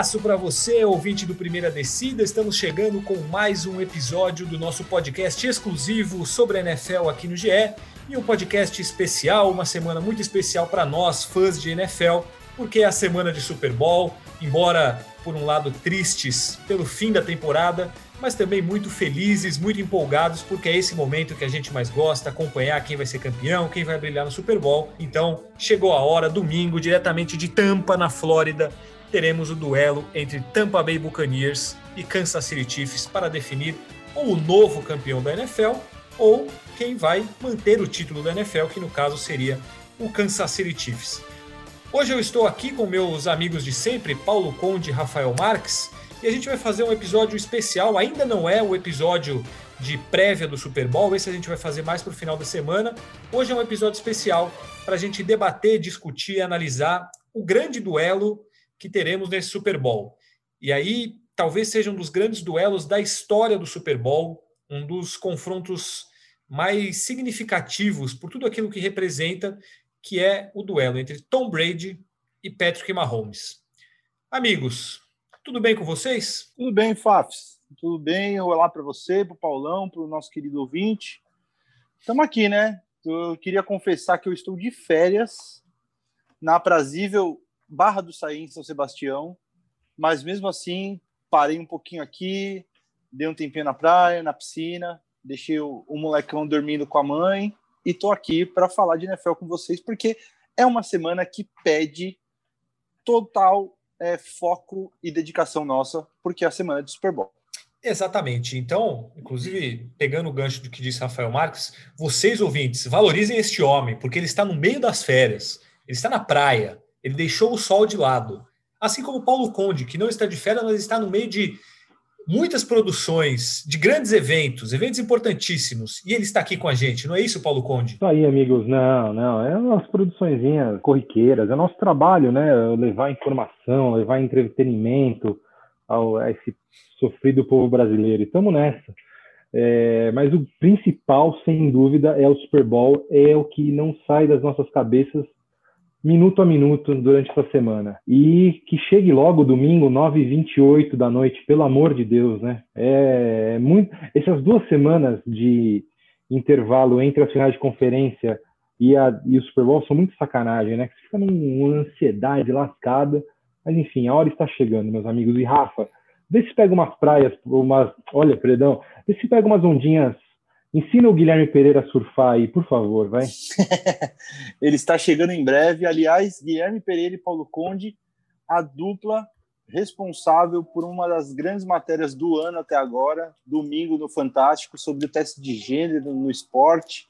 abraço para você, ouvinte do Primeira Descida. Estamos chegando com mais um episódio do nosso podcast exclusivo sobre a NFL aqui no GE e um podcast especial, uma semana muito especial para nós, fãs de NFL, porque é a semana de Super Bowl. Embora, por um lado, tristes pelo fim da temporada, mas também muito felizes, muito empolgados, porque é esse momento que a gente mais gosta, acompanhar quem vai ser campeão, quem vai brilhar no Super Bowl. Então, chegou a hora, domingo, diretamente de Tampa, na Flórida, teremos o duelo entre Tampa Bay Buccaneers e Kansas City Chiefs para definir ou o novo campeão da NFL ou quem vai manter o título da NFL, que no caso seria o Kansas City Chiefs. Hoje eu estou aqui com meus amigos de sempre, Paulo Conde e Rafael Marques, e a gente vai fazer um episódio especial. Ainda não é o episódio de prévia do Super Bowl, esse a gente vai fazer mais para o final da semana. Hoje é um episódio especial para a gente debater, discutir analisar o grande duelo que teremos nesse Super Bowl. E aí, talvez seja um dos grandes duelos da história do Super Bowl, um dos confrontos mais significativos por tudo aquilo que representa, que é o duelo entre Tom Brady e Patrick Mahomes. Amigos, tudo bem com vocês? Tudo bem, Fafs. Tudo bem. Olá para você, para o Paulão, para o nosso querido ouvinte. Estamos aqui, né? Eu queria confessar que eu estou de férias na aprazível Barra do Saí, em São Sebastião, mas mesmo assim parei um pouquinho aqui, dei um tempinho na praia, na piscina, deixei o, o molecão dormindo com a mãe e tô aqui para falar de NFL com vocês, porque é uma semana que pede total é, foco e dedicação nossa, porque é a semana de Super Bowl. Exatamente. Então, inclusive, pegando o gancho do que disse Rafael Marques, vocês ouvintes, valorizem este homem, porque ele está no meio das férias, ele está na praia, ele deixou o sol de lado. Assim como Paulo Conde, que não está de férias, mas está no meio de muitas produções, de grandes eventos, eventos importantíssimos, e ele está aqui com a gente, não é isso, Paulo Conde? Isso aí, amigos, não, não, é umas produçõezinhas corriqueiras, é nosso trabalho, né, levar informação, levar entretenimento ao, a esse sofrido povo brasileiro, e estamos nessa. É, mas o principal, sem dúvida, é o Super Bowl, é o que não sai das nossas cabeças minuto a minuto durante essa semana. E que chegue logo domingo, 9h28 da noite, pelo amor de Deus, né? É, é muito. Essas duas semanas de intervalo entre as finais de conferência e, a, e o Super Bowl são muito sacanagem, né? Você fica numa ansiedade lascada. Mas enfim, a hora está chegando, meus amigos. E Rafa, vê se pega umas praias, umas. Olha, perdão, vê se pega umas ondinhas Ensina o Guilherme Pereira a surfar aí, por favor, vai. Ele está chegando em breve. Aliás, Guilherme Pereira e Paulo Conde, a dupla responsável por uma das grandes matérias do ano até agora, domingo no Fantástico, sobre o teste de gênero no esporte.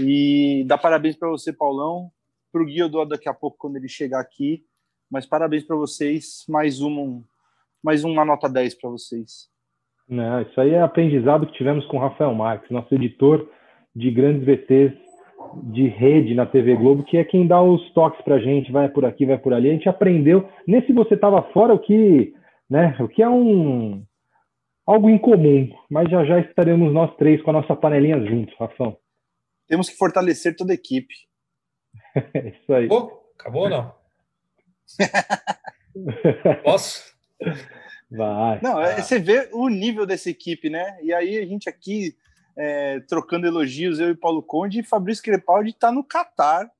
E dá parabéns para você, Paulão. Para o Gui eu dou daqui a pouco quando ele chegar aqui. Mas parabéns para vocês. Mais uma, mais uma nota 10 para vocês. Não, isso aí é aprendizado que tivemos com o Rafael Marques, nosso editor de grandes VTs de rede na TV Globo, que é quem dá os toques para a gente, vai por aqui, vai por ali. A gente aprendeu, nesse você estava fora, o que, né, o que é um algo incomum, mas já já estaremos nós três com a nossa panelinha juntos, Rafão. Temos que fortalecer toda a equipe. é isso aí. Acabou? Acabou ou não? Posso? Vai. Não, é, você vê o nível dessa equipe, né? E aí a gente aqui é, trocando elogios, eu e Paulo Conde, e Fabrício Crepaldi está no Catar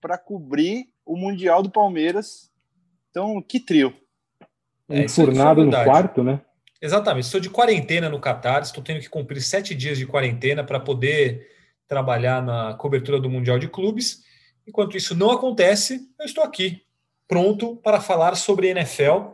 para cobrir o Mundial do Palmeiras. Então, que trio. É, Enfurnado no quarto, né? Exatamente. Estou de quarentena no Catar, estou tendo que cumprir sete dias de quarentena para poder trabalhar na cobertura do Mundial de Clubes. Enquanto isso não acontece, eu estou aqui, pronto para falar sobre NFL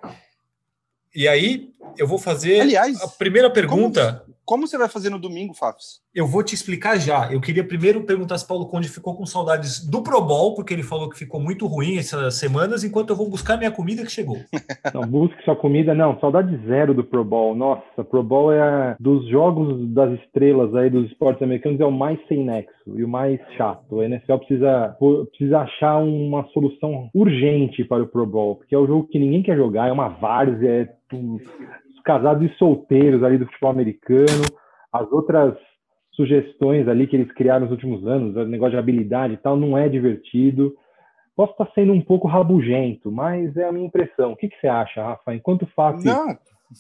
e aí eu vou fazer Aliás, a primeira pergunta. Como, como você vai fazer no domingo, Fafs? Eu vou te explicar já. Eu queria primeiro perguntar se Paulo Conde ficou com saudades do Pro Bowl, porque ele falou que ficou muito ruim essas semanas, enquanto eu vou buscar minha comida que chegou. Não, busque sua comida. Não, saudade zero do Pro Bowl. Nossa, Pro Bowl é a, dos jogos das estrelas aí dos esportes americanos é o mais sem nexo e o mais chato. A NFL precisa, precisa achar uma solução urgente para o Pro Bowl, porque é o jogo que ninguém quer jogar, é uma várzea, é os casados e solteiros ali do futebol americano, as outras sugestões ali que eles criaram nos últimos anos, o negócio de habilidade e tal, não é divertido. Posso estar sendo um pouco rabugento, mas é a minha impressão. O que, que você acha, Rafa? Enquanto o Fábio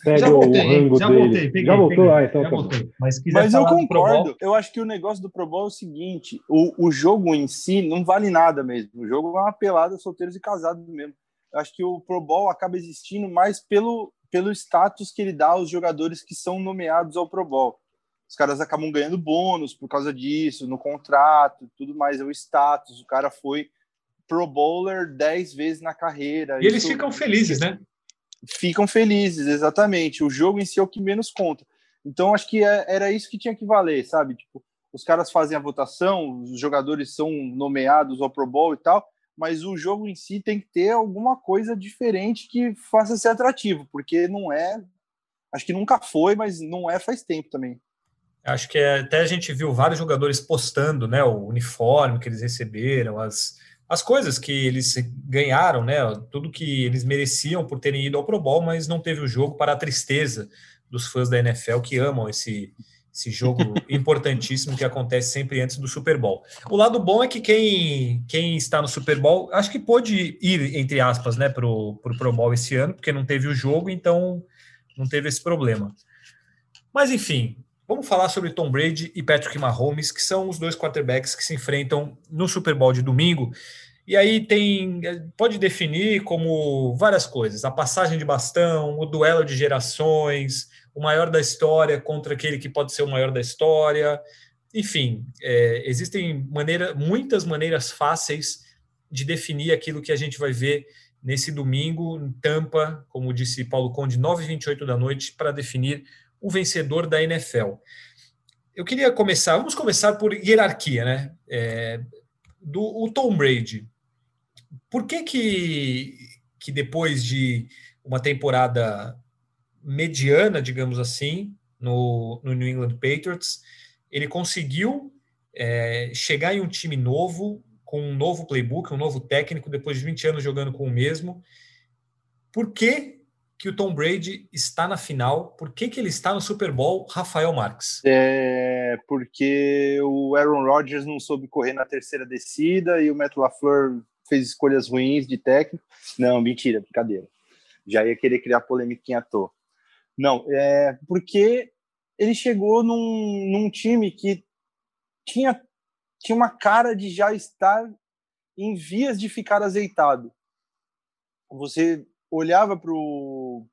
pega já voltei, o rango já dele... Voltei, peguei, já voltou? Peguei, ah, então já tá voltei. Mas, mas eu concordo. Eu acho que o negócio do Pro Bowl é o seguinte, o, o jogo em si não vale nada mesmo. O jogo é uma pelada solteiros e casados mesmo. Eu acho que o Pro Bowl acaba existindo mais pelo, pelo status que ele dá aos jogadores que são nomeados ao Pro Bowl. Os caras acabam ganhando bônus por causa disso, no contrato, tudo mais, é o status. O cara foi Pro Bowler 10 vezes na carreira. E eles ficam felizes, né? Ficam felizes, exatamente. O jogo em si é o que menos conta. Então, acho que é, era isso que tinha que valer, sabe? Tipo, os caras fazem a votação, os jogadores são nomeados ao Pro Bowl e tal, mas o jogo em si tem que ter alguma coisa diferente que faça ser atrativo, porque não é. Acho que nunca foi, mas não é faz tempo também. Acho que é, até a gente viu vários jogadores postando né, o uniforme que eles receberam, as, as coisas que eles ganharam, né, tudo que eles mereciam por terem ido ao Pro Bowl, mas não teve o jogo para a tristeza dos fãs da NFL que amam esse, esse jogo importantíssimo que acontece sempre antes do Super Bowl. O lado bom é que quem, quem está no Super Bowl, acho que pôde ir, entre aspas, né, para o Pro, Pro Bowl esse ano, porque não teve o jogo, então não teve esse problema. Mas enfim, Vamos falar sobre Tom Brady e Patrick Mahomes, que são os dois quarterbacks que se enfrentam no Super Bowl de domingo. E aí tem pode definir como várias coisas: a passagem de bastão, o duelo de gerações, o maior da história contra aquele que pode ser o maior da história. Enfim, é, existem maneira, muitas maneiras fáceis de definir aquilo que a gente vai ver nesse domingo em Tampa, como disse Paulo Conde, 9h28 da noite, para definir o vencedor da NFL. Eu queria começar, vamos começar por hierarquia, né? É, do o Tom Brady. Por que que, que depois de uma temporada mediana, digamos assim, no, no New England Patriots, ele conseguiu é, chegar em um time novo, com um novo playbook, um novo técnico, depois de 20 anos jogando com o mesmo. Por que que o Tom Brady está na final. Por que, que ele está no Super Bowl, Rafael Marques? É porque o Aaron Rodgers não soube correr na terceira descida e o Matt LaFleur fez escolhas ruins de técnico. Não, mentira, brincadeira. Já ia querer criar polêmica à toa. Não, é porque ele chegou num, num time que tinha, tinha uma cara de já estar em vias de ficar azeitado. Você olhava para o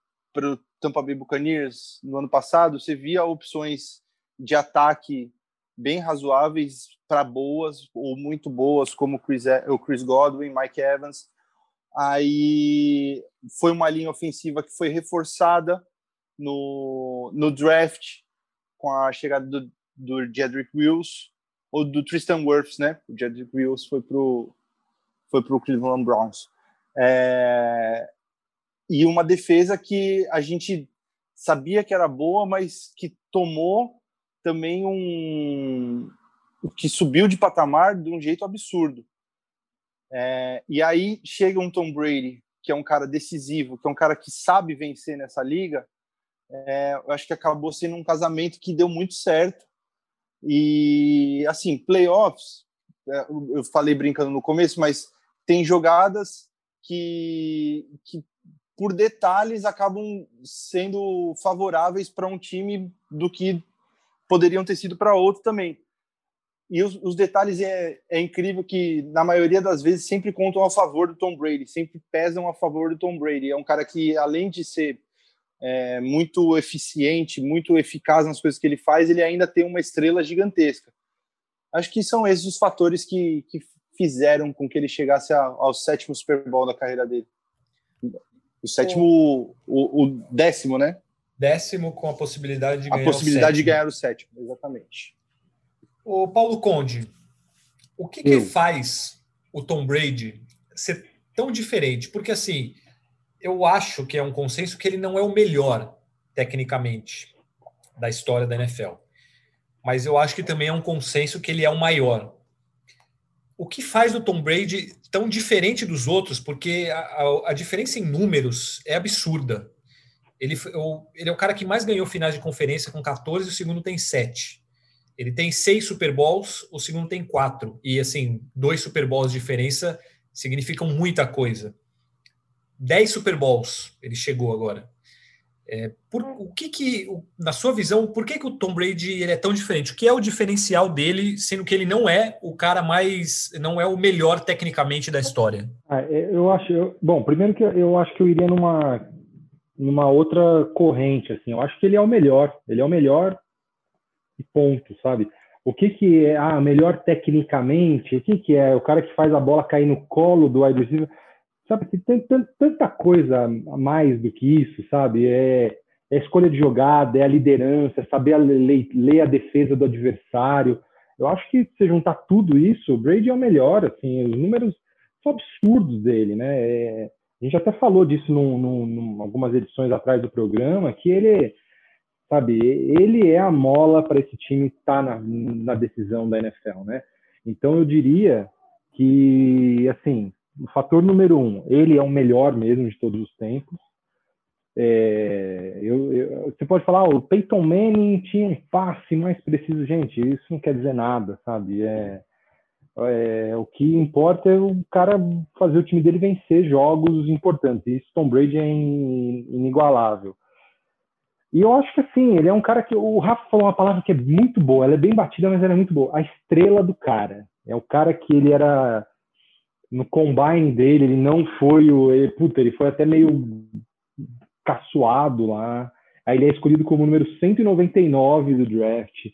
Tampa Bay Buccaneers no ano passado, você via opções de ataque bem razoáveis para boas ou muito boas, como Chris, o Chris Godwin, Mike Evans. Aí foi uma linha ofensiva que foi reforçada no, no draft com a chegada do, do Jedrick Wills ou do Tristan Wirfs, né? O Jedrick Wills foi pro foi pro Cleveland Browns. É, e uma defesa que a gente sabia que era boa, mas que tomou também um que subiu de patamar de um jeito absurdo. É, e aí chega um Tom Brady, que é um cara decisivo, que é um cara que sabe vencer nessa liga. É, eu acho que acabou sendo um casamento que deu muito certo. E assim, playoffs, é, eu falei brincando no começo, mas tem jogadas que, que por detalhes, acabam sendo favoráveis para um time do que poderiam ter sido para outro também. E os, os detalhes é, é, incrível que, na maioria das vezes, sempre contam a favor do Tom Brady, sempre pesam a favor do Tom Brady. É um cara que, além de ser é, muito eficiente, muito eficaz nas coisas que ele faz, ele ainda tem uma estrela gigantesca. Acho que são esses os fatores que, que fizeram com que ele chegasse ao sétimo Super Bowl da carreira dele. O sétimo, o, o, décimo, né? Décimo com a possibilidade de ganhar a possibilidade de ganhar o sétimo, exatamente. O Paulo Conde, o que, que faz o Tom Brady ser tão diferente? Porque assim, eu acho que é um consenso que ele não é o melhor tecnicamente da história da NFL. Mas eu acho que também é um consenso que ele é o maior o que faz o Tom Brady tão diferente dos outros? Porque a, a, a diferença em números é absurda. Ele, ele é o cara que mais ganhou finais de conferência com 14, o segundo tem 7. Ele tem seis Super Bowls, o segundo tem quatro. E assim, dois Super Bowls de diferença significam muita coisa. 10 Super Bowls ele chegou agora. É, por, o que que, na sua visão, por que, que o Tom Brady ele é tão diferente? O que é o diferencial dele, sendo que ele não é o cara mais, não é o melhor tecnicamente da história? Ah, é, eu acho, eu, bom, primeiro que eu acho que eu iria numa, numa outra corrente, assim, eu acho que ele é o melhor, ele é o melhor e ponto, sabe? O que que é, ah, melhor tecnicamente, o que que é o cara que faz a bola cair no colo do wide receiver? Sabe, tem tanta coisa a mais do que isso, sabe? É, é a escolha de jogada, é a liderança, é saber ler, ler, a defesa do adversário. Eu acho que se juntar tudo isso, o Brady é o melhor, assim, os números são absurdos dele, né? É, a gente até falou disso num, num, num, algumas edições atrás do programa, que ele, sabe, ele é a mola para esse time estar tá na, na decisão da NFL, né? Então eu diria que, assim, o fator número um, ele é o melhor mesmo de todos os tempos. É, eu, eu, você pode falar, oh, o Peyton Manning tinha um passe mais preciso. Gente, isso não quer dizer nada, sabe? É, é, o que importa é o cara fazer o time dele vencer jogos importantes. Isso Tom Brady é inigualável. E eu acho que assim, ele é um cara que. O Rafa falou uma palavra que é muito boa, ela é bem batida, mas ela é muito boa. A estrela do cara. É o cara que ele era no combine dele, ele não foi o. Ele, puta, ele foi até meio caçoado lá. Aí ele é escolhido como número 199 do draft.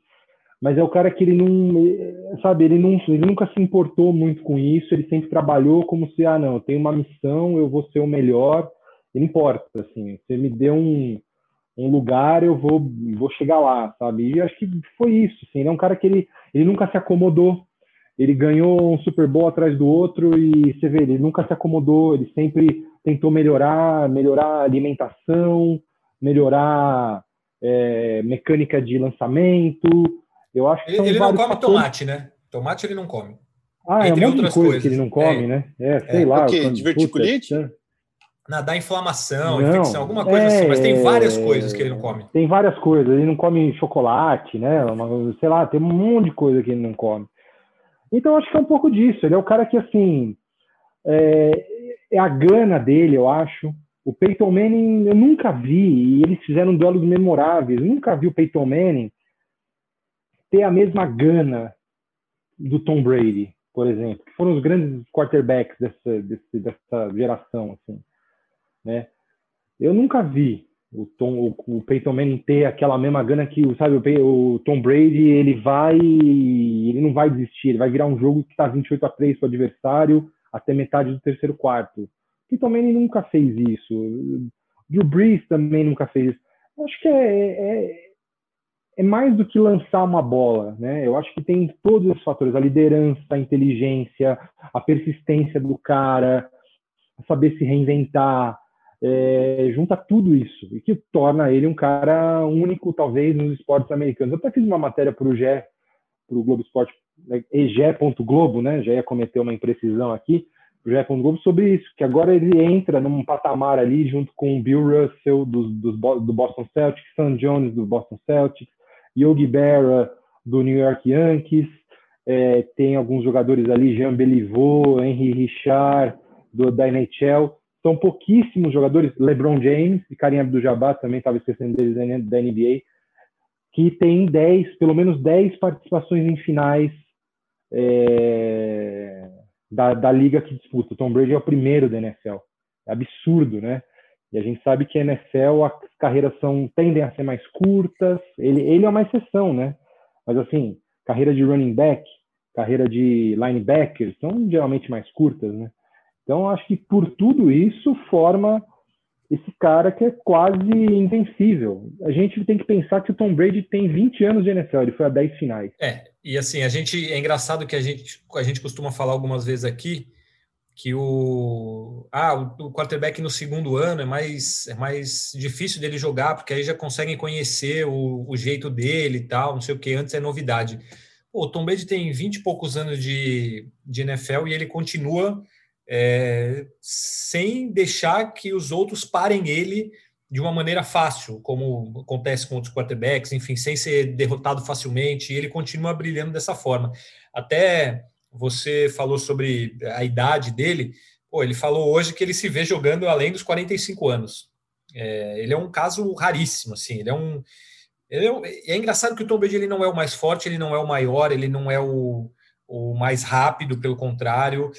Mas é o cara que ele não, sabe, ele, não, ele nunca se importou muito com isso, ele sempre trabalhou como se, ah, não, eu tenho uma missão, eu vou ser o melhor, não importa, assim, você me deu um, um lugar, eu vou, vou chegar lá, sabe? E acho que foi isso, assim, ele é um cara que ele, ele nunca se acomodou, ele ganhou um Super Bowl atrás do outro e você vê, ele nunca se acomodou, ele sempre tentou melhorar, melhorar a alimentação, melhorar é, mecânica de lançamento. Eu acho que ele, ele não come fatores... tomate, né? Tomate ele não come. Ah, Entre é um monte de coisa coisas. que ele não come, é. né? É, sei é. lá. O quê? Diverticulite? Puta, na, dá inflamação, não, infecção, alguma coisa é, assim, mas tem várias coisas que ele não come. Tem várias coisas, ele não come chocolate, né? Sei lá, tem um monte de coisa que ele não come. Então, acho que é um pouco disso. Ele é o cara que, assim, é, é a gana dele, eu acho. O Peyton Manning, eu nunca vi, e eles fizeram duelos memoráveis, eu nunca vi o Peyton Manning ter a mesma gana do Tom Brady, por exemplo, que foram os grandes quarterbacks dessa, dessa geração, assim, né? Eu nunca vi o Tom, o, o Peyton Manning ter aquela mesma gana que, sabe, o, o Tom Brady, ele vai, ele não vai desistir, ele vai virar um jogo que está 28 a 3 para o adversário até metade do terceiro quarto. Peyton Manning nunca fez isso. Drew Brees também nunca fez isso. Eu acho que é, é, é mais do que lançar uma bola, né? Eu acho que tem todos os fatores, a liderança, a inteligência, a persistência do cara, saber se reinventar, é, junta tudo isso e que torna ele um cara único, talvez, nos esportes americanos. Eu até fiz uma matéria para o GE, para o Globo Esporte, né, ege.globo, né? Já ia cometer uma imprecisão aqui, o GE.globo, sobre isso, que agora ele entra num patamar ali junto com o Bill Russell do, do, do Boston Celtics, Sam Jones do Boston Celtics, Yogi Berra do New York Yankees, é, tem alguns jogadores ali, Jean Beliveau, Henry Richard, do, da NHL, são pouquíssimos jogadores, LeBron James e Karim Abdul-Jabbar também estava esquecendo deles da NBA, que tem 10, pelo menos 10 participações em finais é, da, da liga que disputa. O Tom Brady é o primeiro da NFL. É absurdo, né? E a gente sabe que a NFL, as carreiras são, tendem a ser mais curtas. Ele, ele é uma exceção, né? Mas assim, carreira de running back, carreira de linebacker são geralmente mais curtas, né? Então, acho que por tudo isso forma esse cara que é quase invencível. A gente tem que pensar que o Tom Brady tem 20 anos de NFL, ele foi a 10 finais. É, e assim, a gente é engraçado que a gente, a gente costuma falar algumas vezes aqui que o ah, o quarterback no segundo ano é mais é mais difícil dele jogar, porque aí já conseguem conhecer o, o jeito dele e tal, não sei o que, antes é novidade. O Tom Brady tem 20 e poucos anos de, de NFL e ele continua é, sem deixar que os outros parem ele de uma maneira fácil, como acontece com outros quarterbacks, enfim, sem ser derrotado facilmente, e ele continua brilhando dessa forma. Até você falou sobre a idade dele. Pô, ele falou hoje que ele se vê jogando além dos 45 anos. É, ele é um caso raríssimo, assim. Ele é um. Ele é, é, engraçado que o Tom Brady ele não é o mais forte, ele não é o maior, ele não é o, o mais rápido, pelo contrário.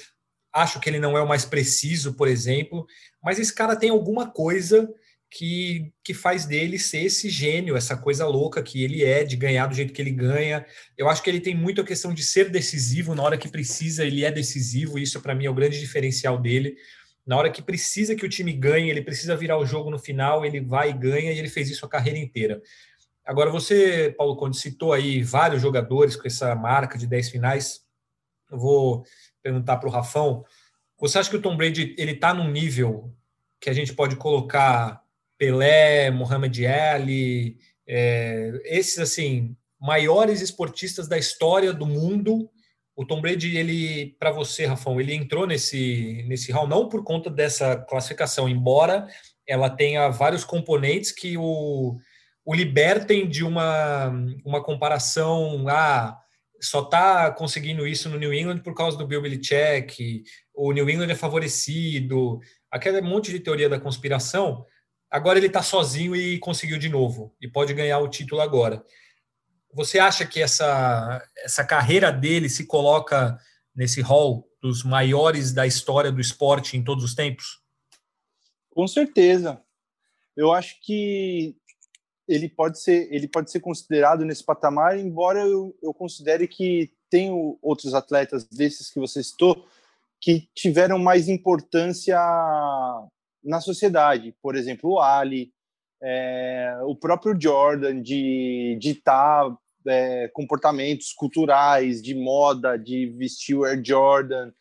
Acho que ele não é o mais preciso, por exemplo. Mas esse cara tem alguma coisa que, que faz dele ser esse gênio, essa coisa louca que ele é, de ganhar do jeito que ele ganha. Eu acho que ele tem muito a questão de ser decisivo, na hora que precisa, ele é decisivo, isso para mim é o grande diferencial dele. Na hora que precisa que o time ganhe, ele precisa virar o jogo no final, ele vai e ganha, e ele fez isso a carreira inteira. Agora, você, Paulo Conde, citou aí vários jogadores com essa marca de 10 finais. Eu vou perguntar para o Rafão. Você acha que o Tom Brady ele está num nível que a gente pode colocar Pelé, Muhammad Ali, é, esses assim maiores esportistas da história do mundo. O Tom Brady, ele, para você, Rafão, ele entrou nesse nesse hall não por conta dessa classificação, embora ela tenha vários componentes que o, o libertem de uma, uma comparação. Ah, só está conseguindo isso no New England por causa do Bill Belichick, o New England é favorecido, aquele monte de teoria da conspiração. Agora ele está sozinho e conseguiu de novo e pode ganhar o título agora. Você acha que essa, essa carreira dele se coloca nesse hall dos maiores da história do esporte em todos os tempos? Com certeza. Eu acho que ele pode ser ele pode ser considerado nesse patamar, embora eu, eu considere que tem outros atletas desses que você citou que tiveram mais importância na sociedade. Por exemplo, o Ali, é, o próprio Jordan, de ditar é, comportamentos culturais, de moda, de vestir o Air Jordan.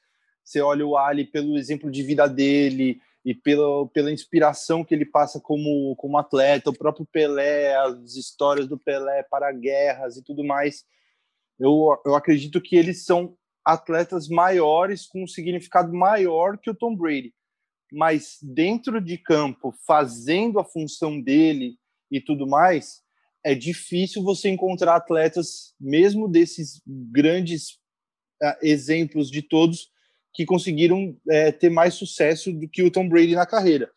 Você olha o Ali pelo exemplo de vida dele e pela, pela inspiração que ele passa como, como atleta, o próprio Pelé, as histórias do Pelé para guerras e tudo mais. Eu, eu acredito que eles são atletas maiores com um significado maior que o Tom Brady mas dentro de campo, fazendo a função dele e tudo mais, é difícil você encontrar atletas, mesmo desses grandes uh, exemplos de todos, que conseguiram uh, ter mais sucesso do que o Tom Brady na carreira.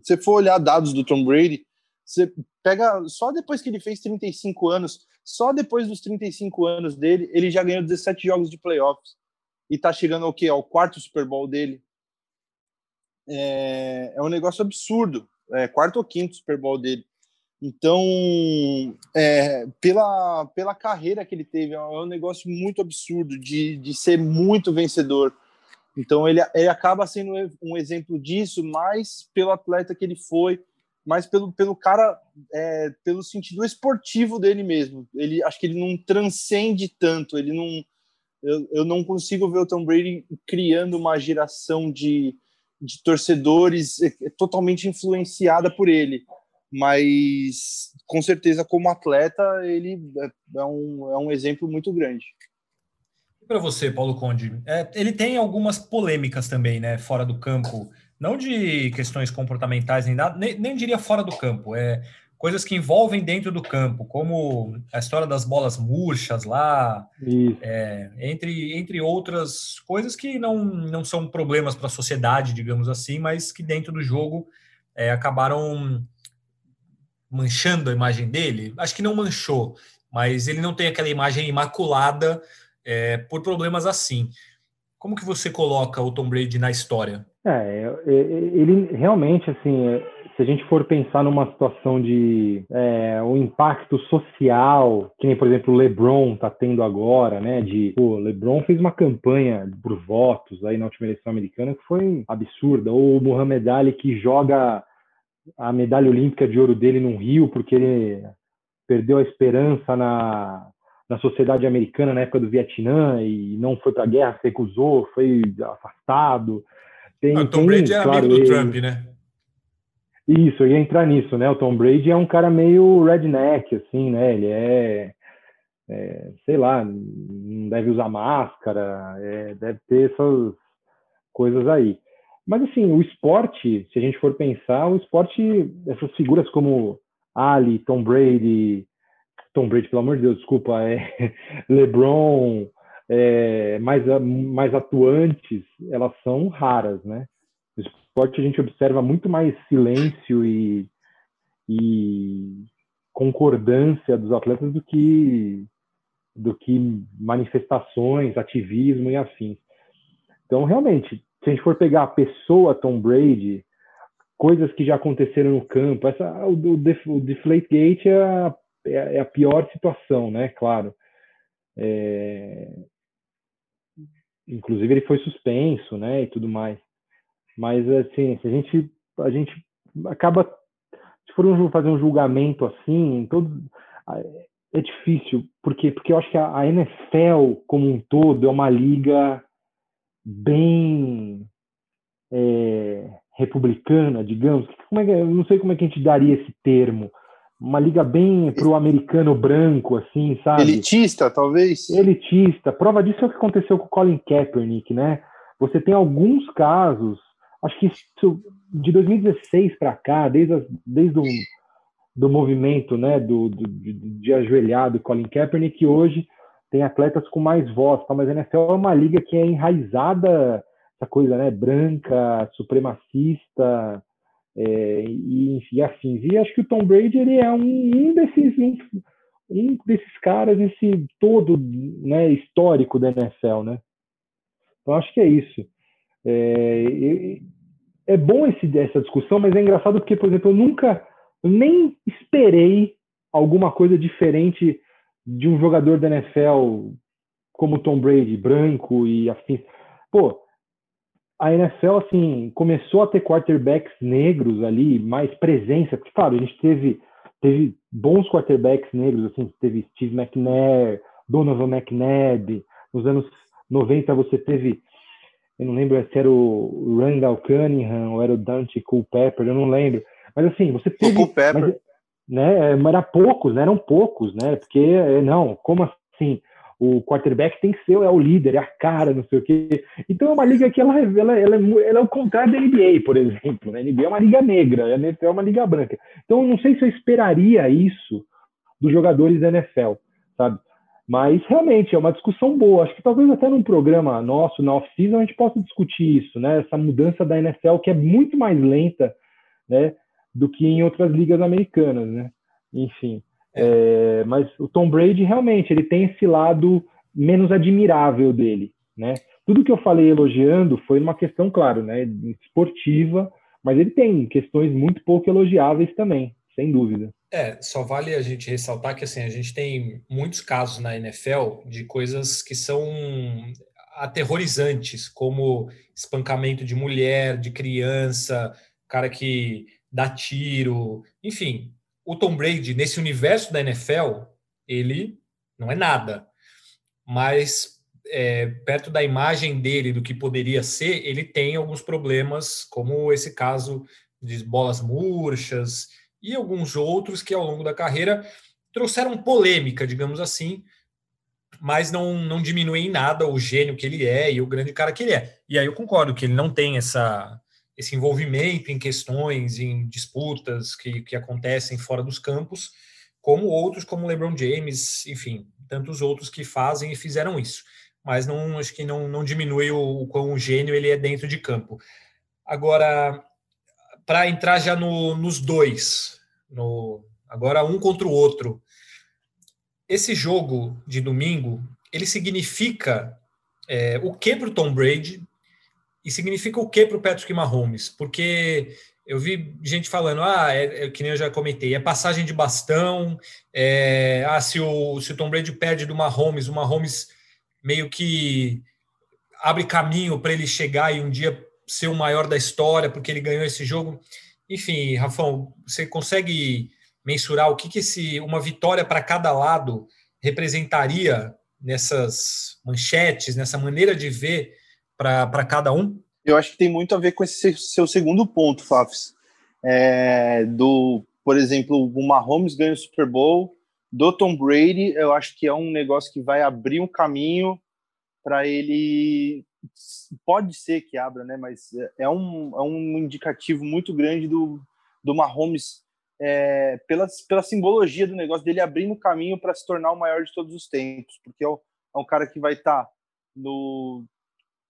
Se você for olhar dados do Tom Brady, você pega só depois que ele fez 35 anos, só depois dos 35 anos dele, ele já ganhou 17 jogos de playoffs e tá chegando ao quê? Ao quarto Super Bowl dele é, é um negócio absurdo. É quarto ou quinto Super Bowl dele. Então, é, pela, pela carreira que ele teve, é um negócio muito absurdo de, de ser muito vencedor. Então, ele, ele acaba sendo um exemplo disso, mais pelo atleta que ele foi, mais pelo, pelo cara, é, pelo sentido esportivo dele mesmo. Ele Acho que ele não transcende tanto, ele não. Eu, eu não consigo ver o Tom Brady criando uma geração de, de torcedores é, é totalmente influenciada por ele. Mas, com certeza, como atleta, ele é, é um, é um exemplo muito grande. Para você, Paulo Conde, é, ele tem algumas polêmicas também, né, fora do campo, não de questões comportamentais nem nada, nem, nem diria fora do campo, é coisas que envolvem dentro do campo, como a história das bolas murchas lá, é, entre, entre outras coisas que não, não são problemas para a sociedade, digamos assim, mas que dentro do jogo é, acabaram manchando a imagem dele. Acho que não manchou, mas ele não tem aquela imagem imaculada é, por problemas assim. Como que você coloca o Tom Brady na história? É, ele realmente, assim, se a gente for pensar numa situação de é, um impacto social, que nem, por exemplo, o LeBron está tendo agora, né? De, pô, LeBron fez uma campanha por votos aí na última eleição americana que foi absurda. Ou o Muhammad Ali que joga a medalha olímpica de ouro dele num rio porque ele perdeu a esperança na, na sociedade americana na época do Vietnã e não foi para a guerra, se recusou, foi afastado. Tem, o Tom Brady é claro, amigo do ele... Trump, né? Isso, eu ia entrar nisso, né? O Tom Brady é um cara meio redneck, assim, né? Ele é, é sei lá, não deve usar máscara, é, deve ter essas coisas aí. Mas, assim, o esporte, se a gente for pensar, o esporte, essas figuras como Ali, Tom Brady, Tom Brady, pelo amor de Deus, desculpa, é LeBron, é, mais, mais atuantes, elas são raras, né? No esporte a gente observa muito mais silêncio e, e concordância dos atletas do que do que manifestações, ativismo e afins. Então, realmente, se a gente for pegar a pessoa Tom Brady, coisas que já aconteceram no campo, essa, o, o, o é a, é a pior situação, né? Claro. É... Inclusive ele foi suspenso, né? E tudo mais. Mas assim, se a gente a gente acaba se for um, fazer um julgamento assim, todo é difícil, porque porque eu acho que a, a NFL como um todo é uma liga bem é, republicana, digamos. Como é que, eu não sei como é que a gente daria esse termo. Uma liga bem pro americano branco, assim, sabe? Elitista, talvez? Elitista. Prova disso é o que aconteceu com o Colin Kaepernick, né? Você tem alguns casos, acho que isso, de 2016 para cá, desde, desde o do movimento né, do, do de, de ajoelhar do Colin Kaepernick, que hoje tem atletas com mais voz, tá? mas a NFL é uma liga que é enraizada, essa coisa né, branca, supremacista é, e, e afins. E acho que o Tom Brady ele é um, um desses um, um, desses caras, esse todo né, histórico da NFL. Né? Então acho que é isso. É, é bom esse, essa discussão, mas é engraçado porque, por exemplo, eu nunca, nem esperei alguma coisa diferente de um jogador da NFL como Tom Brady, branco e afins. Pô, a NFL, assim, começou a ter quarterbacks negros ali, mais presença, porque, claro, a gente teve, teve bons quarterbacks negros, assim, teve Steve McNair, Donovan McNabb, nos anos 90 você teve, eu não lembro se era o Randall Cunningham ou era o Dante Culpepper, eu não lembro, mas assim, você teve... O Culpepper. Né? Era poucos, né? Eram poucos, né? Porque é, não, como assim? O quarterback tem que ser é o líder, é a cara, não sei o quê. Então é uma liga que ela, ela, ela, é, ela é o contrário da NBA, por exemplo. Né? A NBA é uma liga negra, a NFL é uma liga branca. Então não sei se eu esperaria isso dos jogadores da NFL, sabe? Mas realmente é uma discussão boa. Acho que talvez até num programa nosso, na off-season, a gente possa discutir isso, né? Essa mudança da NFL que é muito mais lenta, né? Do que em outras ligas americanas, né? Enfim, é, mas o Tom Brady realmente ele tem esse lado menos admirável dele, né? Tudo que eu falei elogiando foi uma questão, claro, né, esportiva, mas ele tem questões muito pouco elogiáveis também, sem dúvida. É, só vale a gente ressaltar que assim, a gente tem muitos casos na NFL de coisas que são aterrorizantes, como espancamento de mulher, de criança, cara que dá tiro, enfim. O Tom Brady, nesse universo da NFL, ele não é nada. Mas é, perto da imagem dele, do que poderia ser, ele tem alguns problemas, como esse caso de bolas murchas e alguns outros que ao longo da carreira trouxeram polêmica, digamos assim, mas não, não diminuem em nada o gênio que ele é e o grande cara que ele é. E aí eu concordo que ele não tem essa esse envolvimento em questões, em disputas que, que acontecem fora dos campos, como outros, como LeBron James, enfim, tantos outros que fazem e fizeram isso. Mas não acho que não, não diminui o, o quão gênio ele é dentro de campo. Agora, para entrar já no, nos dois, no, agora um contra o outro, esse jogo de domingo ele significa é, o que para o Tom Brady e significa o que para o Patrick Mahomes? Porque eu vi gente falando, ah, é, é, que nem eu já comentei, é passagem de bastão, é, ah, se o, se o Tom Brady perde do Mahomes, o Mahomes meio que abre caminho para ele chegar e um dia ser o maior da história, porque ele ganhou esse jogo. Enfim, Rafão, você consegue mensurar o que, que esse, uma vitória para cada lado representaria nessas manchetes, nessa maneira de ver para cada um? Eu acho que tem muito a ver com esse seu segundo ponto, Fafs. É, do, por exemplo, o Mahomes ganha o Super Bowl, do Tom Brady, eu acho que é um negócio que vai abrir um caminho para ele. Pode ser que abra, né? Mas é um, é um indicativo muito grande do, do Mahomes é, pela, pela simbologia do negócio dele abrindo caminho para se tornar o maior de todos os tempos, porque é, é um cara que vai estar tá no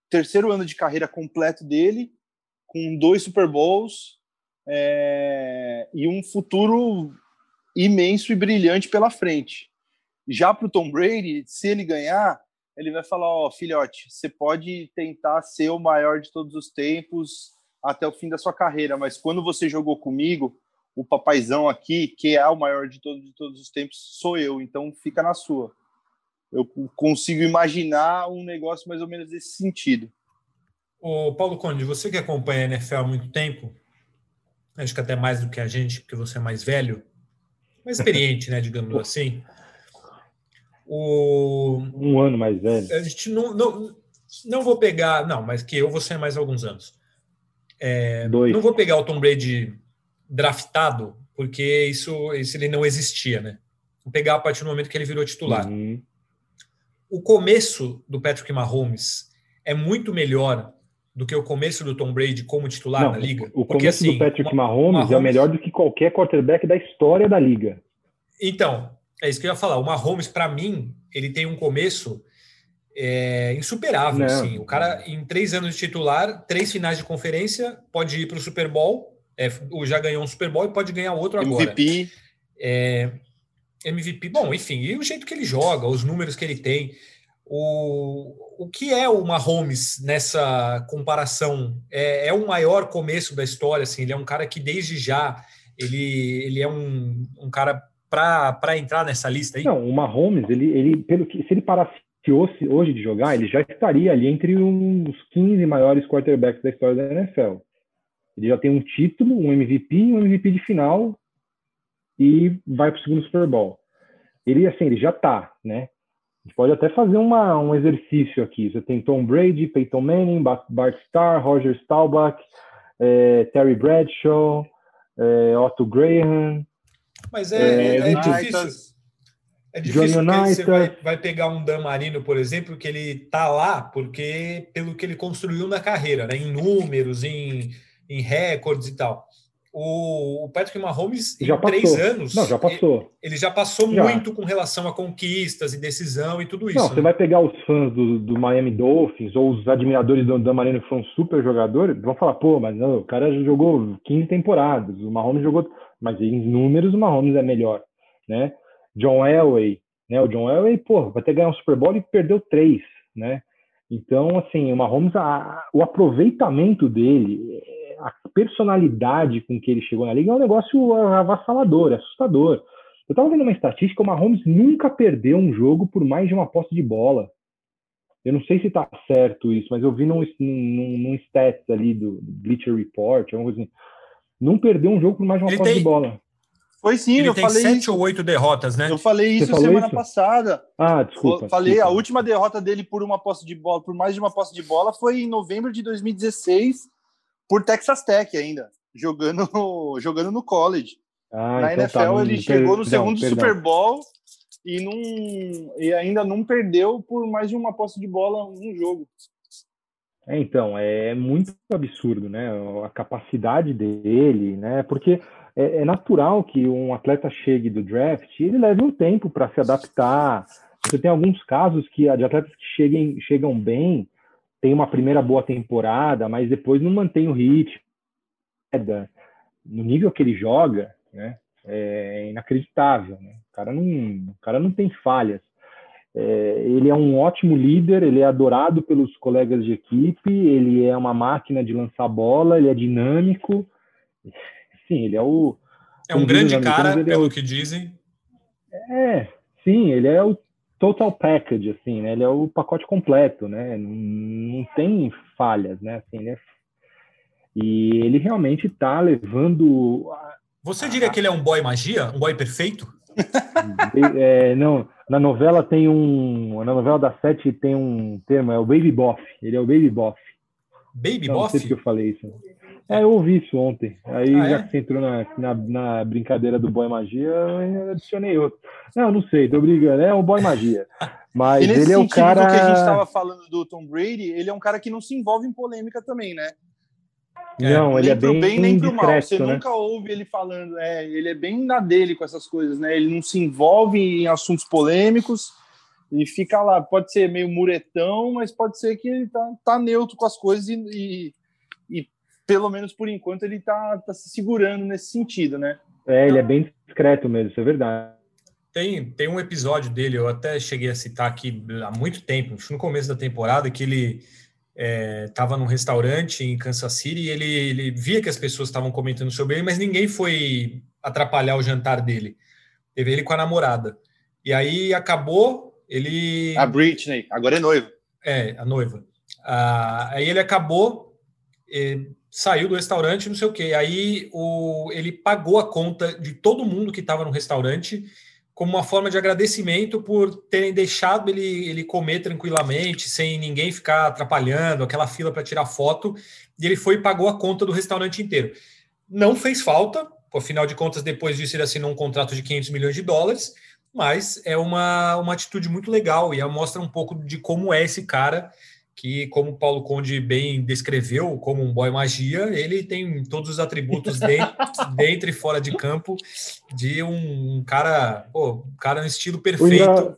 terceiro ano de carreira completo dele, com dois Super Bowls é, e um futuro imenso e brilhante pela frente. Já para o Tom Brady, se ele ganhar, ele vai falar: Ó, oh, filhote, você pode tentar ser o maior de todos os tempos até o fim da sua carreira, mas quando você jogou comigo, o papaizão aqui, que é o maior de todos, de todos os tempos, sou eu, então fica na sua. Eu consigo imaginar um negócio mais ou menos desse sentido. O Paulo Conde, você que acompanha a NFL há muito tempo, acho que até mais do que a gente, porque você é mais velho, mais experiente, né, digamos assim. O... Um ano mais velho. A gente não, não, não vou pegar, não, mas que eu vou ser mais alguns anos. É, Dois. Não vou pegar o Tom Brady draftado, porque isso, isso ele não existia, né? Vou pegar a partir do momento que ele virou titular. Uhum. O começo do Patrick Mahomes é muito melhor do que o começo do Tom Brady como titular não, na liga? O porque, começo assim, do Patrick Mahomes, Mahomes, é melhor do que qualquer quarterback da história da liga. Então, é isso que eu ia falar. O Mahomes, para mim, ele tem um começo é, insuperável. Assim. O cara, em três anos de titular, três finais de conferência, pode ir para o Super Bowl, é, já ganhou um Super Bowl e pode ganhar outro agora. MVP. É, MVP, bom, enfim, e o jeito que ele joga, os números que ele tem. O, o que é o Mahomes nessa comparação? É, é o maior começo da história, assim, ele é um cara que desde já ele, ele é um, um cara para entrar nessa lista aí? Não, o Mahomes, ele, ele, pelo que, se ele parasse hoje de jogar, ele já estaria ali entre os 15 maiores quarterbacks da história da NFL. Ele já tem um título, um MVP, um MVP de final e vai para o segundo Super Bowl. Ele, assim, ele já está, né? A gente pode até fazer uma, um exercício aqui. Você tem Tom Brady, Peyton Manning, Bart Starr, Roger Staubach, é, Terry Bradshaw, é, Otto Graham. Mas é, é, é difícil. É difícil porque você vai, vai, pegar um Dan Marino, por exemplo, que ele tá lá porque pelo que ele construiu na carreira, né? em números, em em recordes e tal. O, o Patrick Mahomes, já em passou. três anos, Não, já passou. Ele, já passou já. muito com relação a conquistas e decisão e tudo isso. Não, né? você vai pegar os fãs do, do Miami Dolphins ou os admiradores do Dan Marino que são super jogadores, vão falar, pô, mas não, o cara já jogou 15 temporadas, o Mahomes jogou, mas em números o Mahomes é melhor, né? John Elway, né? O John Elway, pô, vai ter ganhar um Super Bowl e perdeu três, né? Então, assim, o Mahomes, a, o aproveitamento dele a personalidade com que ele chegou na liga é um negócio avassalador, assustador. Eu estava vendo uma estatística, o Mahomes nunca perdeu um jogo por mais de uma posse de bola. Eu não sei se está certo isso, mas eu vi num, num, num stats ali do, do Bleacher Report, alguma coisa assim. Não perdeu um jogo por mais de uma ele posse tem... de bola. Foi sim, ele eu tem falei sete isso. ou oito derrotas, né? Eu falei isso semana isso? passada. Ah, desculpa. Eu falei, desculpa. a última derrota dele por uma posse de bola, por mais de uma posse de bola, foi em novembro de 2016 por Texas Tech ainda, jogando, jogando no college. Ah, Na então NFL tá, ele chegou no segundo perdão. Super Bowl e, não, e ainda não perdeu por mais de uma posse de bola um jogo. É, então, é muito absurdo, né? A capacidade dele, né? Porque é, é natural que um atleta chegue do draft e ele leve um tempo para se adaptar. Você tem alguns casos que de atletas que cheguem, chegam bem tem uma primeira boa temporada, mas depois não mantém o ritmo. No nível que ele joga, né, é inacreditável. Né? O, cara não, o cara não tem falhas. É, ele é um ótimo líder, ele é adorado pelos colegas de equipe, ele é uma máquina de lançar bola, ele é dinâmico. Sim, ele é o. É um grande cara, pelo é o, que dizem. É, sim, ele é o total package, assim, né? Ele é o pacote completo, né? Não, tem falhas, né? Assim, né? E ele realmente está levando. Você diria que ele é um boy magia, um boy perfeito? É, não, na novela tem um, na novela da Sete tem um termo, é o baby boff. Ele é o baby boff. Baby não, boff? Não sei se eu falei isso. É, eu ouvi isso ontem. Aí, ah, já é? que você entrou na, na, na, brincadeira do Boy Magia, eu adicionei outro. Não, não sei, tô brigando. É o Boy Magia. Mas ele é o cara. que a gente estava falando do Tom Brady, ele é um cara que não se envolve em polêmica também, né? Não, é, ele é bem, bem nem pro mal. Você né? nunca ouve ele falando, é, ele é bem na dele com essas coisas, né? Ele não se envolve em assuntos polêmicos e fica lá. Pode ser meio muretão, mas pode ser que ele tá, tá neutro com as coisas e, e pelo menos por enquanto ele tá, tá se segurando nesse sentido, né? É, ele é bem discreto mesmo, isso é verdade. Tem, tem um episódio dele, eu até cheguei a citar aqui há muito tempo, no começo da temporada, que ele estava é, num restaurante em Kansas City e ele, ele via que as pessoas estavam comentando sobre ele, mas ninguém foi atrapalhar o jantar dele. Teve ele com a namorada. E aí acabou, ele. A Britney, agora é noiva. É, a noiva. Ah, aí ele acabou, saiu do restaurante, não sei o quê. Aí o, ele pagou a conta de todo mundo que estava no restaurante como uma forma de agradecimento por terem deixado ele, ele comer tranquilamente, sem ninguém ficar atrapalhando, aquela fila para tirar foto. E ele foi e pagou a conta do restaurante inteiro. Não fez falta, afinal de contas, depois disso, ele assinou um contrato de 500 milhões de dólares, mas é uma, uma atitude muito legal e mostra um pouco de como é esse cara que, como o Paulo Conde bem descreveu, como um boy magia, ele tem todos os atributos dentro, dentro e fora de campo de um, cara, pô, um cara no estilo perfeito. O, engra...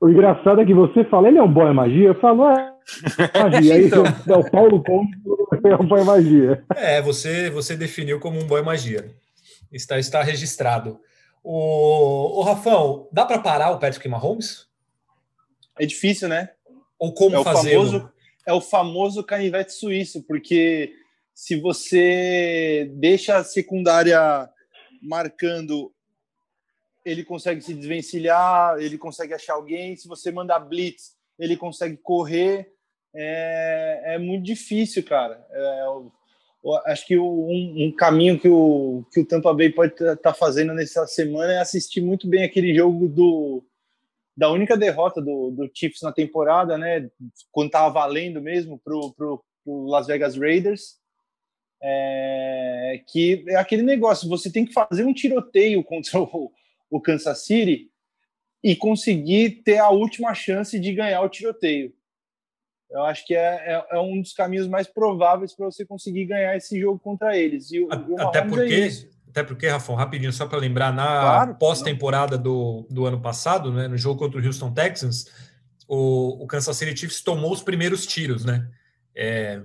o, engraçado é que você fala, ele é um boy magia, eu falo, é magia, então... é o Paulo Conde é um boy magia. É, você, você definiu como um boy magia. Está, está registrado. O, o Rafão, dá para parar o Patrick Mahomes? É difícil, né? Ou como é fazer? É o famoso canivete suíço, porque se você deixa a secundária marcando, ele consegue se desvencilhar, ele consegue achar alguém. Se você mandar blitz, ele consegue correr. É, é muito difícil, cara. É, acho que um, um, caminho que o, que o Tampa Bay pode estar tá fazendo nessa semana é assistir muito bem aquele jogo do da única derrota do, do Chiefs na temporada, né? Quando estava valendo mesmo pro, pro, pro Las Vegas Raiders. É, que é aquele negócio, você tem que fazer um tiroteio contra o, o Kansas City e conseguir ter a última chance de ganhar o tiroteio. Eu acho que é, é, é um dos caminhos mais prováveis para você conseguir ganhar esse jogo contra eles. E, até é porque, é até porque, Rafão, rapidinho, só para lembrar, na claro, pós-temporada do, do ano passado, né, no jogo contra o Houston Texans, o, o Kansas City Chiefs tomou os primeiros tiros, né? É,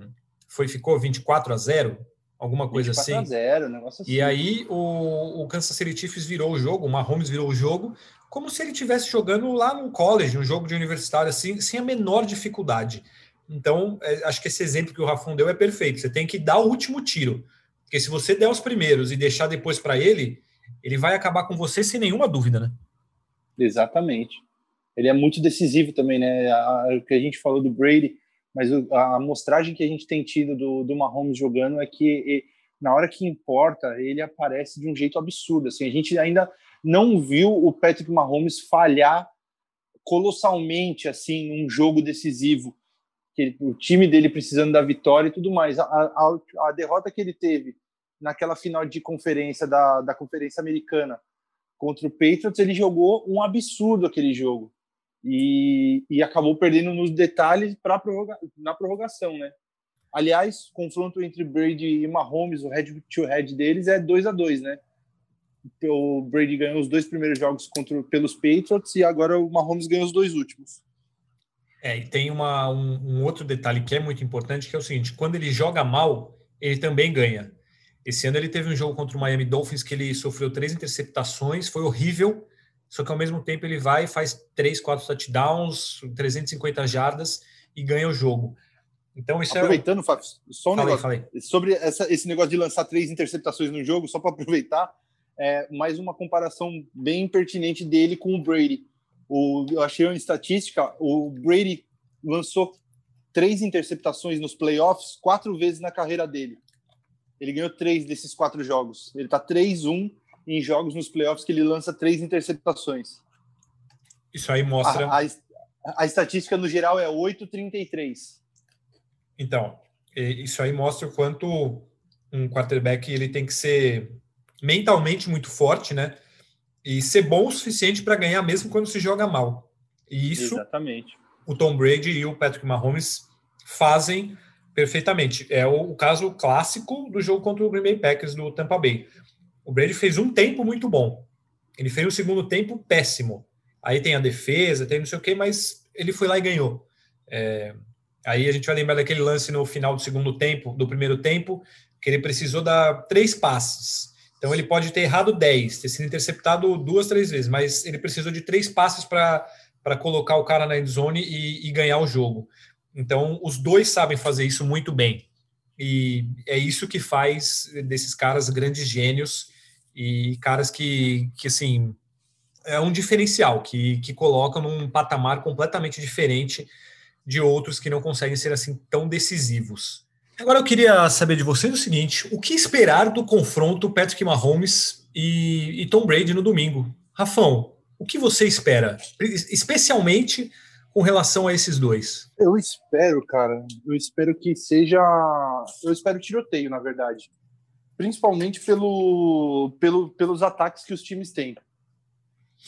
foi, ficou 24 a 0, alguma coisa 24 assim. 24 a 0, negócio assim. E aí o, o Kansas City Chiefs virou o jogo, o Mahomes virou o jogo, como se ele estivesse jogando lá no college, um jogo de universitário, assim, sem a menor dificuldade. Então, é, acho que esse exemplo que o Rafão deu é perfeito. Você tem que dar o último tiro. Porque se você der os primeiros e deixar depois para ele, ele vai acabar com você sem nenhuma dúvida, né? Exatamente. Ele é muito decisivo também, né? O que a gente falou do Brady, mas a amostragem que a gente tem tido do, do Mahomes jogando é que na hora que importa, ele aparece de um jeito absurdo. Assim, a gente ainda não viu o Patrick Mahomes falhar colossalmente assim num jogo decisivo que o time dele precisando da vitória e tudo mais. A, a, a, derrota que ele teve naquela final de conferência da, da conferência americana contra o Patriots, ele jogou um absurdo aquele jogo e, e acabou perdendo nos detalhes para prorroga, na prorrogação, né? Aliás, confronto entre Brady e Mahomes, o head to head deles é 2 a 2 né? O Brady ganhou os dois primeiros jogos contra, pelos Patriots e agora o Mahomes ganhou os dois últimos. É, e tem uma, um, um, outro detalhe que é muito importante, que é o seguinte: quando ele joga mal, ele também ganha. Esse ano ele teve um jogo contra o Miami Dolphins que ele sofreu três interceptações, foi horrível, só que ao mesmo tempo ele vai, faz três, quatro touchdowns, 350 jardas e ganha o jogo. Então, isso é Aproveitando, é... Fábio, só um falei, negócio. Falei. Sobre essa, esse negócio de lançar três interceptações no jogo, só para aproveitar, é, mais uma comparação bem pertinente dele com o Brady o, eu achei uma estatística: o Brady lançou três interceptações nos playoffs quatro vezes na carreira dele. Ele ganhou três desses quatro jogos. Ele está 3-1 em jogos nos playoffs que ele lança três interceptações. Isso aí mostra. A, a, a estatística no geral é 8,33. Então, isso aí mostra o quanto um quarterback ele tem que ser mentalmente muito forte, né? E ser bom o suficiente para ganhar mesmo quando se joga mal. E isso Exatamente. o Tom Brady e o Patrick Mahomes fazem perfeitamente. É o, o, caso clássico do jogo contra o Green Bay Packers do Tampa Bay. O Brady fez um tempo muito bom. Ele fez um segundo tempo péssimo. Aí tem a defesa, tem não sei o quê, mas ele foi lá e ganhou. É, aí a gente vai lembrar daquele lance no final do segundo tempo, do primeiro tempo, que ele precisou dar três passes. Então ele pode ter errado 10, ter sido interceptado duas, três vezes, mas ele precisou de três passes para colocar o cara na endzone e, e ganhar o jogo. Então os dois sabem fazer isso muito bem. E é isso que faz desses caras grandes gênios e caras que, que assim, é um diferencial, que, que colocam num patamar completamente diferente de outros que não conseguem ser assim tão decisivos. Agora eu queria saber de vocês o seguinte: o que esperar do confronto Patrick Mahomes e, e Tom Brady no domingo? Rafão, o que você espera, especialmente com relação a esses dois? Eu espero, cara, eu espero que seja. Eu espero tiroteio, na verdade. Principalmente pelo, pelo, pelos ataques que os times têm.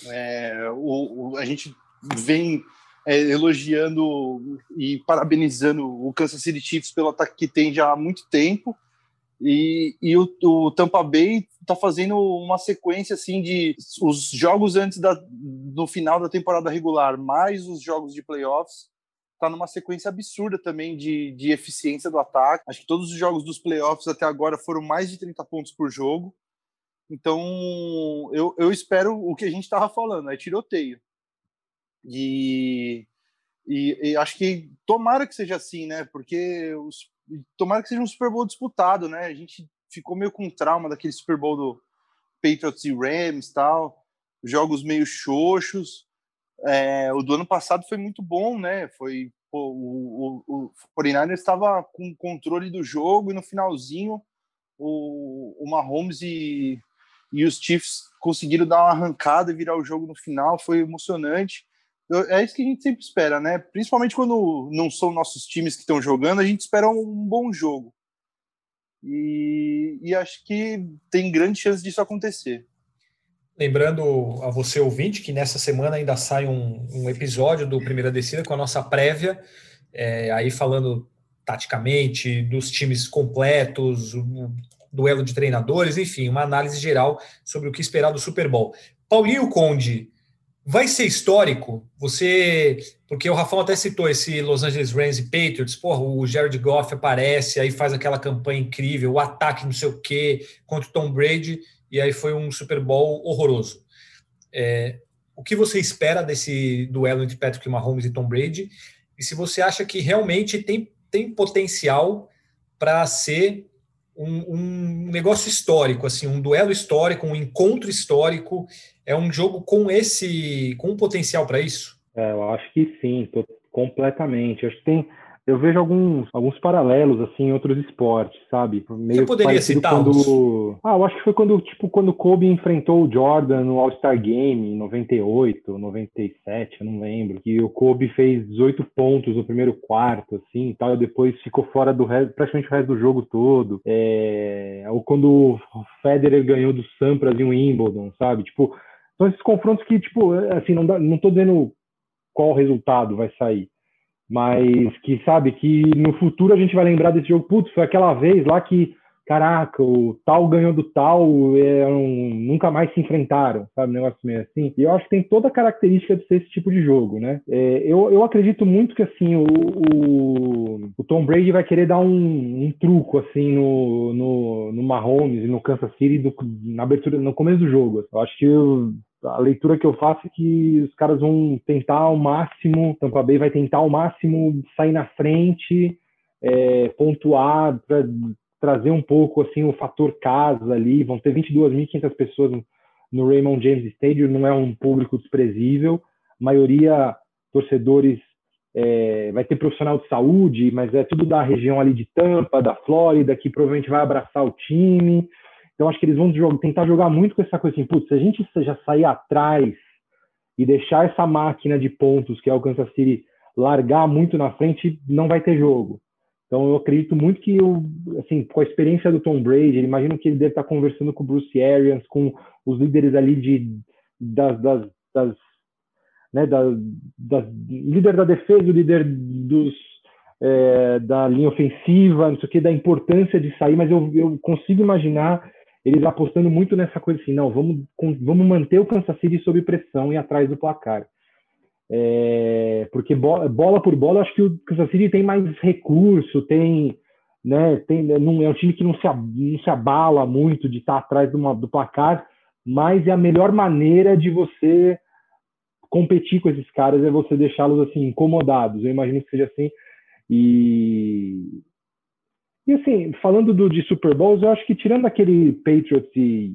É, o, o, a gente vem é, elogiando e parabenizando o Kansas City Chiefs pelo ataque que tem já há muito tempo. E, e o, o, Tampa Bay está fazendo uma sequência assim de os jogos antes da, do final da temporada regular, mais os jogos de playoffs, está numa sequência absurda também de, de eficiência do ataque. Acho que todos os jogos dos playoffs até agora foram mais de 30 pontos por jogo. Então, eu, eu espero o que a gente estava falando, é tiroteio. E, e, e, acho que tomara que seja assim, né? Porque os, tomara que seja um Super Bowl disputado, né? A gente ficou meio com trauma daquele Super Bowl do Patriots e Rams tal, jogos meio xoxos. É, o do ano passado foi muito bom, né? Foi pô, o, o, o 49ers estava com controle do jogo e no finalzinho o, o Mahomes e, e os Chiefs conseguiram dar uma arrancada e virar o jogo no final, foi emocionante é isso que a gente sempre espera, né? Principalmente quando não são nossos times que estão jogando, a gente espera um bom jogo. E, e acho que tem grande chance disso acontecer. Lembrando a você, ouvinte, que nessa semana ainda sai um, um episódio do Primeira Descida com a nossa prévia, é, aí falando taticamente dos times completos, o duelo de treinadores, enfim, uma análise geral sobre o que esperar do Super Bowl. Paulinho Conde, Vai ser histórico? Você. Porque o Rafão até citou esse Los Angeles Rams e Patriots. Porra, o Jared Goff aparece, aí faz aquela campanha incrível, o ataque não sei o quê, contra o Tom Brady, e aí foi um Super Bowl horroroso. É, o que você espera desse duelo entre Patrick Mahomes e Tom Brady? E se você acha que realmente tem, tem potencial para ser um, um, negócio histórico, assim, um duelo histórico, um encontro histórico é um jogo com esse, com um potencial para isso? É, eu acho que sim, completamente. Acho que tem, eu vejo alguns, alguns paralelos assim em outros esportes, sabe? Meio Você poderia citar quando... Ah, eu acho que foi quando, tipo, quando Kobe enfrentou o Jordan no All-Star Game em 98, 97, eu não lembro, que o Kobe fez 18 pontos no primeiro quarto, assim, e tal, e depois ficou fora do resto, praticamente o resto do jogo todo. É... Ou quando o Federer ganhou do Sampras em Wimbledon, sabe? Tipo, são esses confrontos que, tipo, assim, não, dá, não tô dizendo qual resultado vai sair, mas que, sabe, que no futuro a gente vai lembrar desse jogo, putz, foi aquela vez lá que, caraca, o tal ganhou do tal, é um, nunca mais se enfrentaram, sabe, um negócio meio assim. E eu acho que tem toda a característica de ser esse tipo de jogo, né? É, eu, eu acredito muito que, assim, o, o, o Tom Brady vai querer dar um, um, truco, assim, no, no, no Mahomes e no Kansas City do, na abertura, no começo do jogo. Eu acho que a leitura que eu faço é que os caras vão tentar ao máximo, Tampa Bay vai tentar ao máximo sair na frente, é, pontuar, para trazer um pouco assim o fator casa ali. Vão ter 22.500 pessoas no Raymond James Stadium, não é um público desprezível. A maioria torcedores é, vai ter profissional de saúde, mas é tudo da região ali de Tampa, da Flórida, que provavelmente vai abraçar o time. Então, acho que eles vão jogar, tentar jogar muito com essa coisa assim, putz, se a gente já sair atrás e deixar essa máquina de pontos que é o Kansas City largar muito na frente, não vai ter jogo. Então, eu acredito muito que, assim, com a experiência do Tom Brady, imagino que ele deve estar conversando com o Bruce Arians, com os líderes ali de, das, das, das né, da, da, líder da defesa, o líder dos, é, da linha ofensiva, não sei o que, da importância de sair, mas eu, eu consigo imaginar eles apostando muito nessa coisa assim, não, vamos, vamos manter o Kansas City sob pressão e atrás do placar. É, porque bola, bola, por bola, acho que o Kansas City tem mais recurso, tem, né, tem, não, é um time que não se, não se abala muito de estar atrás do, do placar, mas é a melhor maneira de você competir com esses caras é você deixá-los assim incomodados. Eu imagino que seja assim. E e assim, falando do, de Super Bowls, eu acho que tirando aquele Patriots e,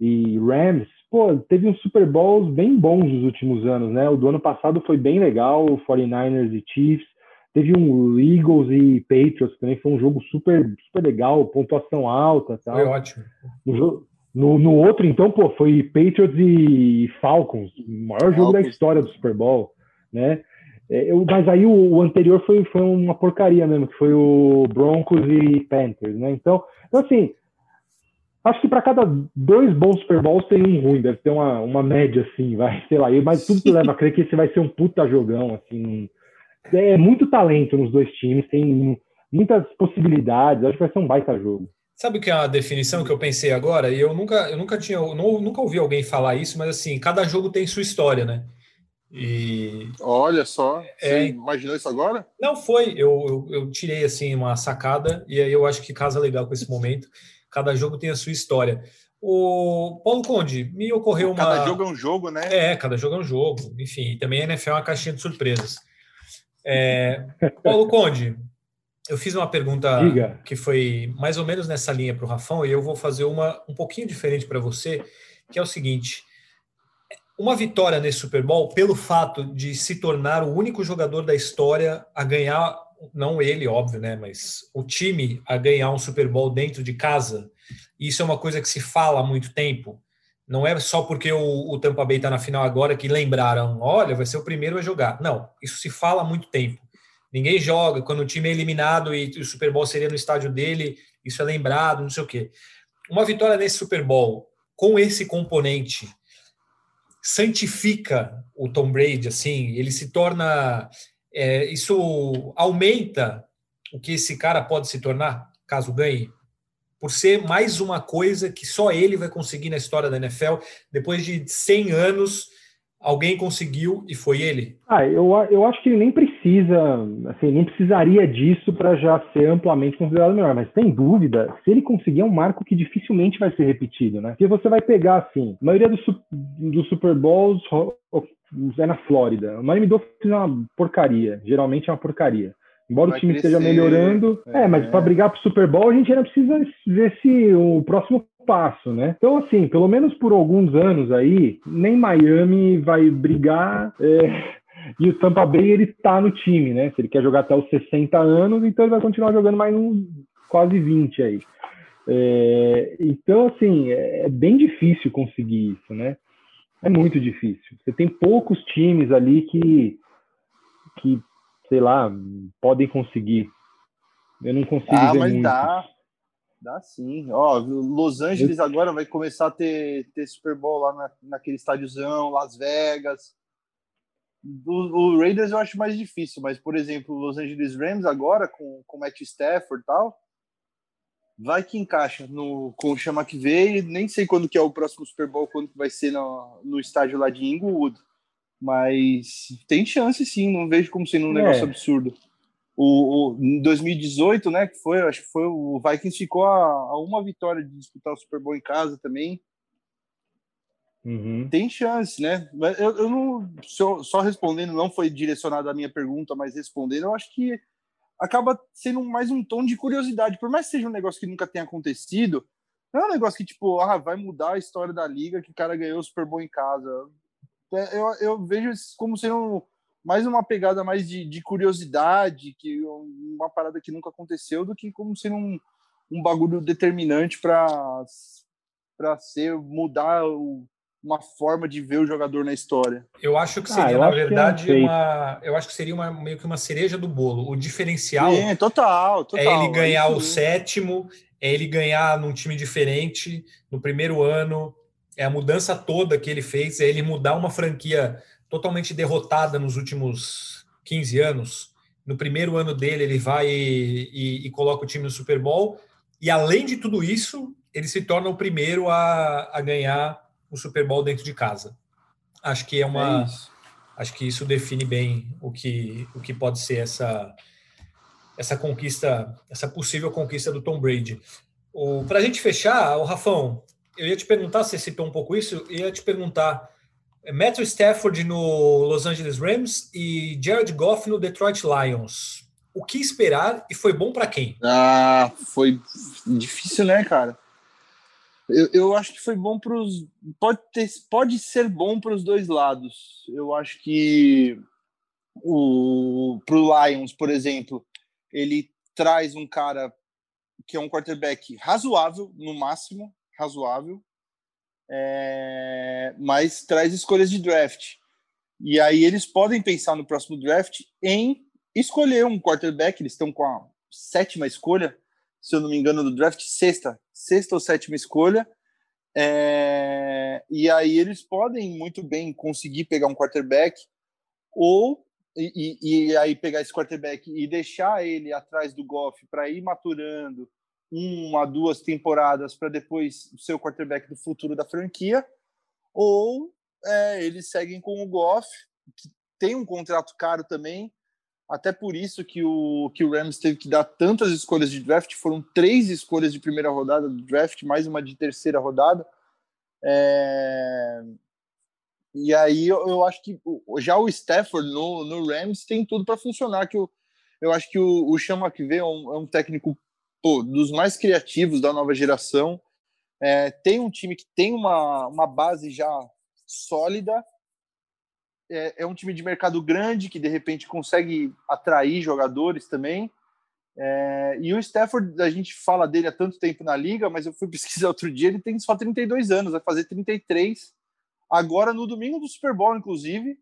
e Rams, pô, teve uns Super Bowls bem bons nos últimos anos, né? O do ano passado foi bem legal, o 49ers e Chiefs. Teve um Eagles e Patriots também, foi um jogo super, super legal, pontuação alta. Tal. Foi ótimo. No, no, no, outro, então, pô, foi Patriots e Falcons, o maior jogo Falcons. da história do Super Bowl, né? É, eu, mas aí o, o, anterior foi, foi uma porcaria mesmo, que foi o Broncos e Panthers, né? Então, então assim, acho que para cada dois bons Super Bowls tem um ruim, deve ter uma, uma média assim, vai, sei lá, mas tudo que leva a crer que esse vai ser um puta jogão, assim. É muito talento nos dois times, tem muitas possibilidades, acho que vai ser um baita jogo. Sabe o que é a definição que eu pensei agora? E eu nunca, eu nunca tinha, eu nunca ouvi alguém falar isso, mas assim, cada jogo tem sua história, né? E olha só, é. você é, imaginou isso agora? Não foi, eu, eu, eu, tirei assim uma sacada e aí eu acho que casa legal com esse momento. Cada jogo tem a sua história. O Paulo Conde, me ocorreu uma. Cada jogo é um jogo, né? É, cada jogo é um jogo. Enfim, também a NFL é uma caixinha de surpresas. É... Paulo Conde, eu fiz uma pergunta Diga. que foi mais ou menos nessa linha para o Rafão e eu vou fazer uma um pouquinho diferente para você, que é o seguinte uma vitória nesse Super Bowl, pelo fato de se tornar o único jogador da história a ganhar, não ele, óbvio, né, mas o time a ganhar um Super Bowl dentro de casa, isso é uma coisa que se fala há muito tempo. Não é só porque o, o Tampa Bay está na final agora que lembraram, olha, vai ser o primeiro a jogar. Não, isso se fala há muito tempo. Ninguém joga quando o time é eliminado e o Super Bowl seria no estádio dele, isso é lembrado, não sei o quê. Uma vitória nesse Super Bowl com esse componente santifica o Tom Brady, assim, ele se torna. É, isso aumenta o que esse cara pode se tornar, caso ganhe, por ser mais uma coisa que só ele vai conseguir na história da NFL, depois de 100 anos alguém conseguiu e foi ele? Ah, eu, eu acho que ele nem precisa, assim, nem precisaria disso para já ser amplamente considerado melhor, mas sem dúvida, se ele conseguir é um marco que dificilmente vai ser repetido, né? Porque você vai pegar, assim, a maioria dos, dos Super Bowls é na Flórida. O Miami Dolphins é uma porcaria, geralmente é uma porcaria. Embora vai o time crescer. esteja melhorando, é, é mas para brigar para o Super Bowl a gente ainda precisa ver se o próximo passo, né? Então, assim, pelo menos por alguns anos aí, nem Miami vai brigar. É, e o Tampa Bay, ele tá no time, né? Se ele quer jogar até os 60 anos, então ele vai continuar jogando mais uns quase 20 aí. É, então, assim, é, é bem difícil conseguir isso, né? É muito difícil. Você tem poucos times ali que, que sei lá, podem conseguir. Eu não consigo ah, ver mas muito. dá. Dá sim. Ó, Los Angeles agora vai começar a ter, ter Super Bowl lá na, naquele estádiozão, Las Vegas. O, o, Raiders eu acho mais difícil, mas, por exemplo, Los Angeles Rams agora, com, com Matt Stafford e tal, vai que encaixa no, com o chama que veio. Nem sei quando que é o próximo Super Bowl, quando que vai ser no, no estádio lá de Inglewood. Mas tem chance sim, não vejo como sendo um é. negócio absurdo o, o, em 2018, né, que foi, acho que foi o Vikings ficou a, a uma vitória de disputar o Super Bowl em casa também. Uhum. Tem chance, né? Eu, eu não só, só, respondendo, não foi direcionado a minha pergunta, mas respondendo, eu acho que acaba sendo mais um tom de curiosidade, por mais que seja um negócio que nunca tenha acontecido, não é um negócio que tipo, ah, vai mudar a história da liga que o cara ganhou o Super Bowl em casa. É, eu, eu vejo como sendo mais uma pegada mais de, de, curiosidade, que uma parada que nunca aconteceu, do que como sendo um, um bagulho determinante para para ser mudar o, uma forma de ver o jogador na história. Eu acho que ah, seria, ah, na verdade, é uma. Eu acho que seria uma, meio que uma cereja do bolo. O diferencial Sim, total, total, é ele ganhar é o sétimo, é ele ganhar num time diferente no primeiro ano. É a mudança toda que ele fez, é ele mudar uma franquia totalmente derrotada nos últimos 15 anos. No primeiro ano dele, ele vai e, e, e, coloca o time no Super Bowl. E além de tudo isso, ele se torna o primeiro a, a ganhar o Super Bowl dentro de casa. Acho que é uma. É acho que isso define bem o que, o que pode ser essa, essa conquista, essa possível conquista do Tom Brady. Para a gente fechar, o Rafão, eu ia te perguntar, você citou um pouco isso, eu ia te perguntar Matthew Stafford no Los Angeles Rams e Jared Goff no Detroit Lions. O que esperar e foi bom para quem? Ah, foi difícil, né, cara? Eu, eu acho que foi bom para os. Pode, ter, pode ser bom para os dois lados. Eu acho que o para o Lions, por exemplo, ele traz um cara que é um quarterback razoável, no máximo, razoável, é, mas traz escolhas de draft. E aí eles podem pensar no próximo draft em escolher um quarterback. Eles estão com a sétima escolha, se eu não me engano, do draft, sexta, sexta ou sétima escolha. É, e aí eles podem muito bem conseguir pegar um quarterback ou e, e, aí pegar esse quarterback e deixar ele atrás do Goff para ir maturando uma, duas temporadas para depois ser o quarterback do futuro da franquia, ou é, eles seguem com o Goff, que tem um contrato caro também, até por isso que o, que o Rams teve que dar tantas escolhas de draft, foram três escolhas de primeira rodada do draft, mais uma de terceira rodada. É... E aí eu, eu, acho que já o Stafford no, no Rams tem tudo para funcionar, que eu, eu acho que o, o Sean McVay é um, é um técnico pô, dos mais criativos da nova geração. É, tem um time que tem uma, uma base já sólida. É, é, um time de mercado grande que de repente consegue atrair jogadores também. É, e o Stafford, a gente fala dele há tanto tempo na liga, mas eu fui pesquisar outro dia, ele tem só 32 anos, vai fazer 33 agora no domingo do Super Bowl, inclusive.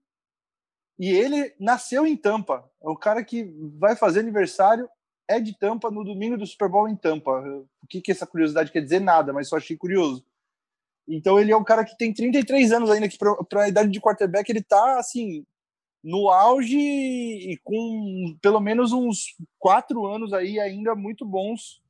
E ele nasceu em Tampa. É o cara que vai fazer aniversário é de Tampa no domingo do Super Bowl em Tampa. O que, que essa curiosidade quer dizer? Nada, mas só achei curioso. Então ele é um cara que tem 33 anos ainda, que para a idade de quarterback ele tá assim no auge e com pelo menos uns quatro anos aí ainda muito bons.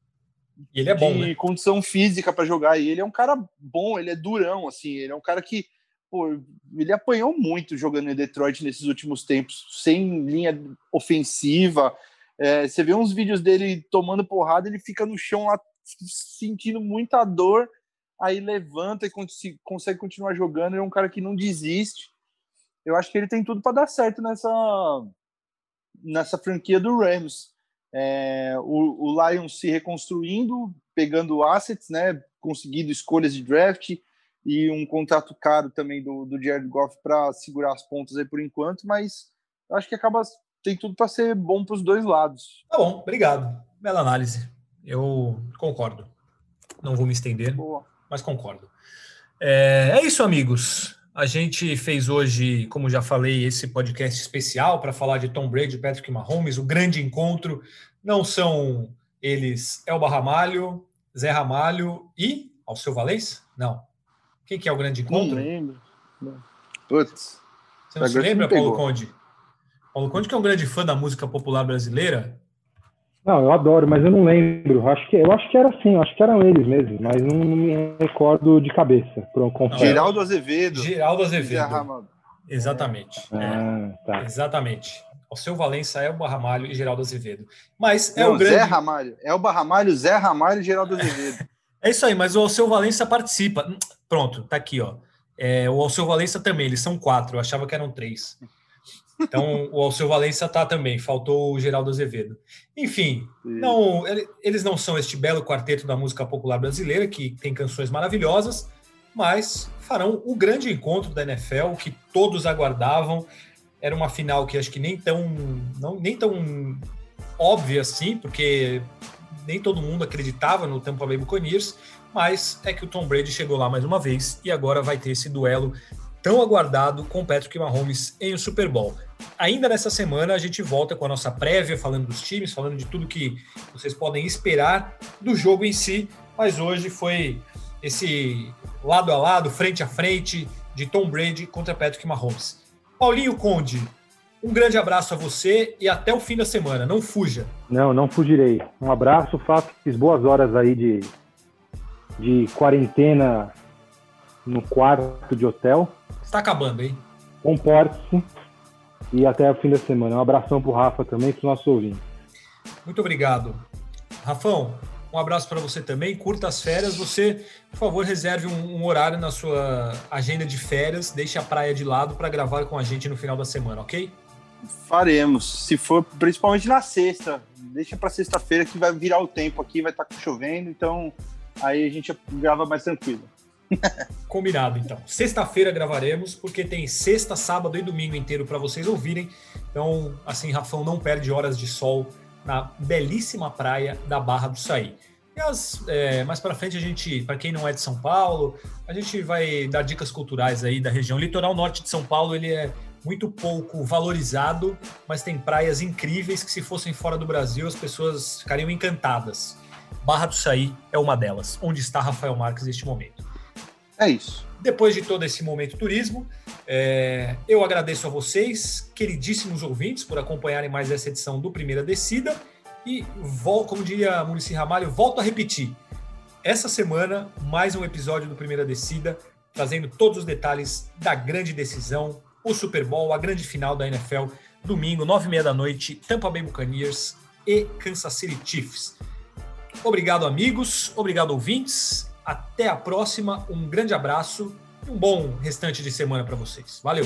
E ele é bom, de né? condição física para jogar. E ele é um cara bom, ele é durão, assim. Ele é um cara que pô, ele apanhou muito jogando em Detroit nesses últimos tempos, sem linha ofensiva. É, você vê uns vídeos dele tomando porrada, ele fica no chão lá sentindo muita dor, aí levanta e consegue continuar jogando. Ele é um cara que não desiste. Eu acho que ele tem tudo para dar certo nessa nessa franquia do Rams. É, o, o Lions se reconstruindo, pegando assets, né, conseguindo escolhas de draft e um contrato caro também do, do Jared Goff para segurar as pontas aí por enquanto, mas acho que acaba tem tudo para ser bom para os dois lados. Tá bom, obrigado. Bela análise. Eu concordo. Não vou me estender, Boa. Mas concordo. É, é isso, amigos. A gente fez hoje, como já falei, esse podcast especial para falar de Tom Brady e Patrick Mahomes, o grande encontro. Não são eles Elba Ramalho, Zé Ramalho e Alceu Valês? Não. Quem que é o grande encontro? Não lembro. Putz. Você não se lembra, Paulo Conde? Paulo Conde, que é um grande fã da música popular brasileira. Não, eu adoro, mas eu não lembro. Acho que, eu acho que era assim, acho que eram eles mesmo, mas não, não me recordo de cabeça. Não, Geraldo Azevedo. Geraldo Azevedo. Exatamente. Ah, é. tá. Exatamente. O seu Valença é o Barramalho e Geraldo Azevedo. Mas é não, o grande. Zé Ramalho. É o Barramalho, Zé Ramalho e Geraldo Azevedo. é isso aí, mas o Alceu Valença participa. Pronto, tá aqui, ó. É, o Alceu Valença também, eles são quatro, eu achava que eram três. Então, o Alceu Valença tá também, faltou o Geraldo Azevedo. Enfim, não, eles não são este belo quarteto da música popular brasileira, que tem canções maravilhosas, mas farão o grande encontro da NFL, que todos aguardavam. Era uma final que acho que nem tão, não, nem tão óbvia assim, porque nem todo mundo acreditava no Tampa Bay Buccaneers, mas é que o Tom Brady chegou lá mais uma vez e agora vai ter esse duelo tão aguardado com Patrick Mahomes em o Super Bowl. Ainda nessa semana a gente volta com a nossa prévia, falando dos times, falando de tudo que vocês podem esperar do jogo em si, mas hoje foi esse lado a lado, frente a frente de Tom Brady contra Patrick Mahomes. Paulinho Conde, um grande abraço a você e até o fim da semana. Não fuja. Não, não fugirei. Um abraço, faço boas horas aí de de quarentena no quarto de hotel. Está acabando, hein? Comporte-se e até o fim da semana. Um abração para o Rafa também, para os nossos ouvintes. Muito obrigado. Rafão, um abraço para você também. Curta as férias. Você, por favor, reserve um, um, horário na sua agenda de férias. Deixe a praia de lado para gravar com a gente no final da semana, ok? Faremos. Se for, principalmente na sexta. Deixa para sexta-feira que vai virar o tempo aqui, vai estar tá chovendo, então aí a gente grava mais tranquilo. Combinado, então. Sexta-feira gravaremos, porque tem sexta, sábado e domingo inteiro para vocês ouvirem. Então, assim, Rafão não perde horas de sol na belíssima praia da Barra do Saí. E as, é, mais para frente a gente, para quem não é de São Paulo, a gente vai dar dicas culturais aí da região. O litoral norte de São Paulo ele é muito pouco valorizado, mas tem praias incríveis que se fossem fora do Brasil as pessoas ficariam encantadas. Barra do Saí é uma delas, onde está Rafael Marques neste momento. É isso. Depois de todo esse momento turismo, é, eu agradeço a vocês, queridíssimos ouvintes, por acompanharem mais essa edição do Primeira Descida. E, vol, como diria Murici Ramalho, volto a repetir. Essa semana, mais um episódio do Primeira Descida, trazendo todos os detalhes da grande decisão, o Super Bowl, a grande final da NFL, domingo, nove e meia da noite, Tampa Bay Buccaneers e Kansas City Chiefs. Obrigado, amigos. Obrigado, ouvintes. Até a próxima, um grande abraço e um bom restante de semana para vocês. Valeu!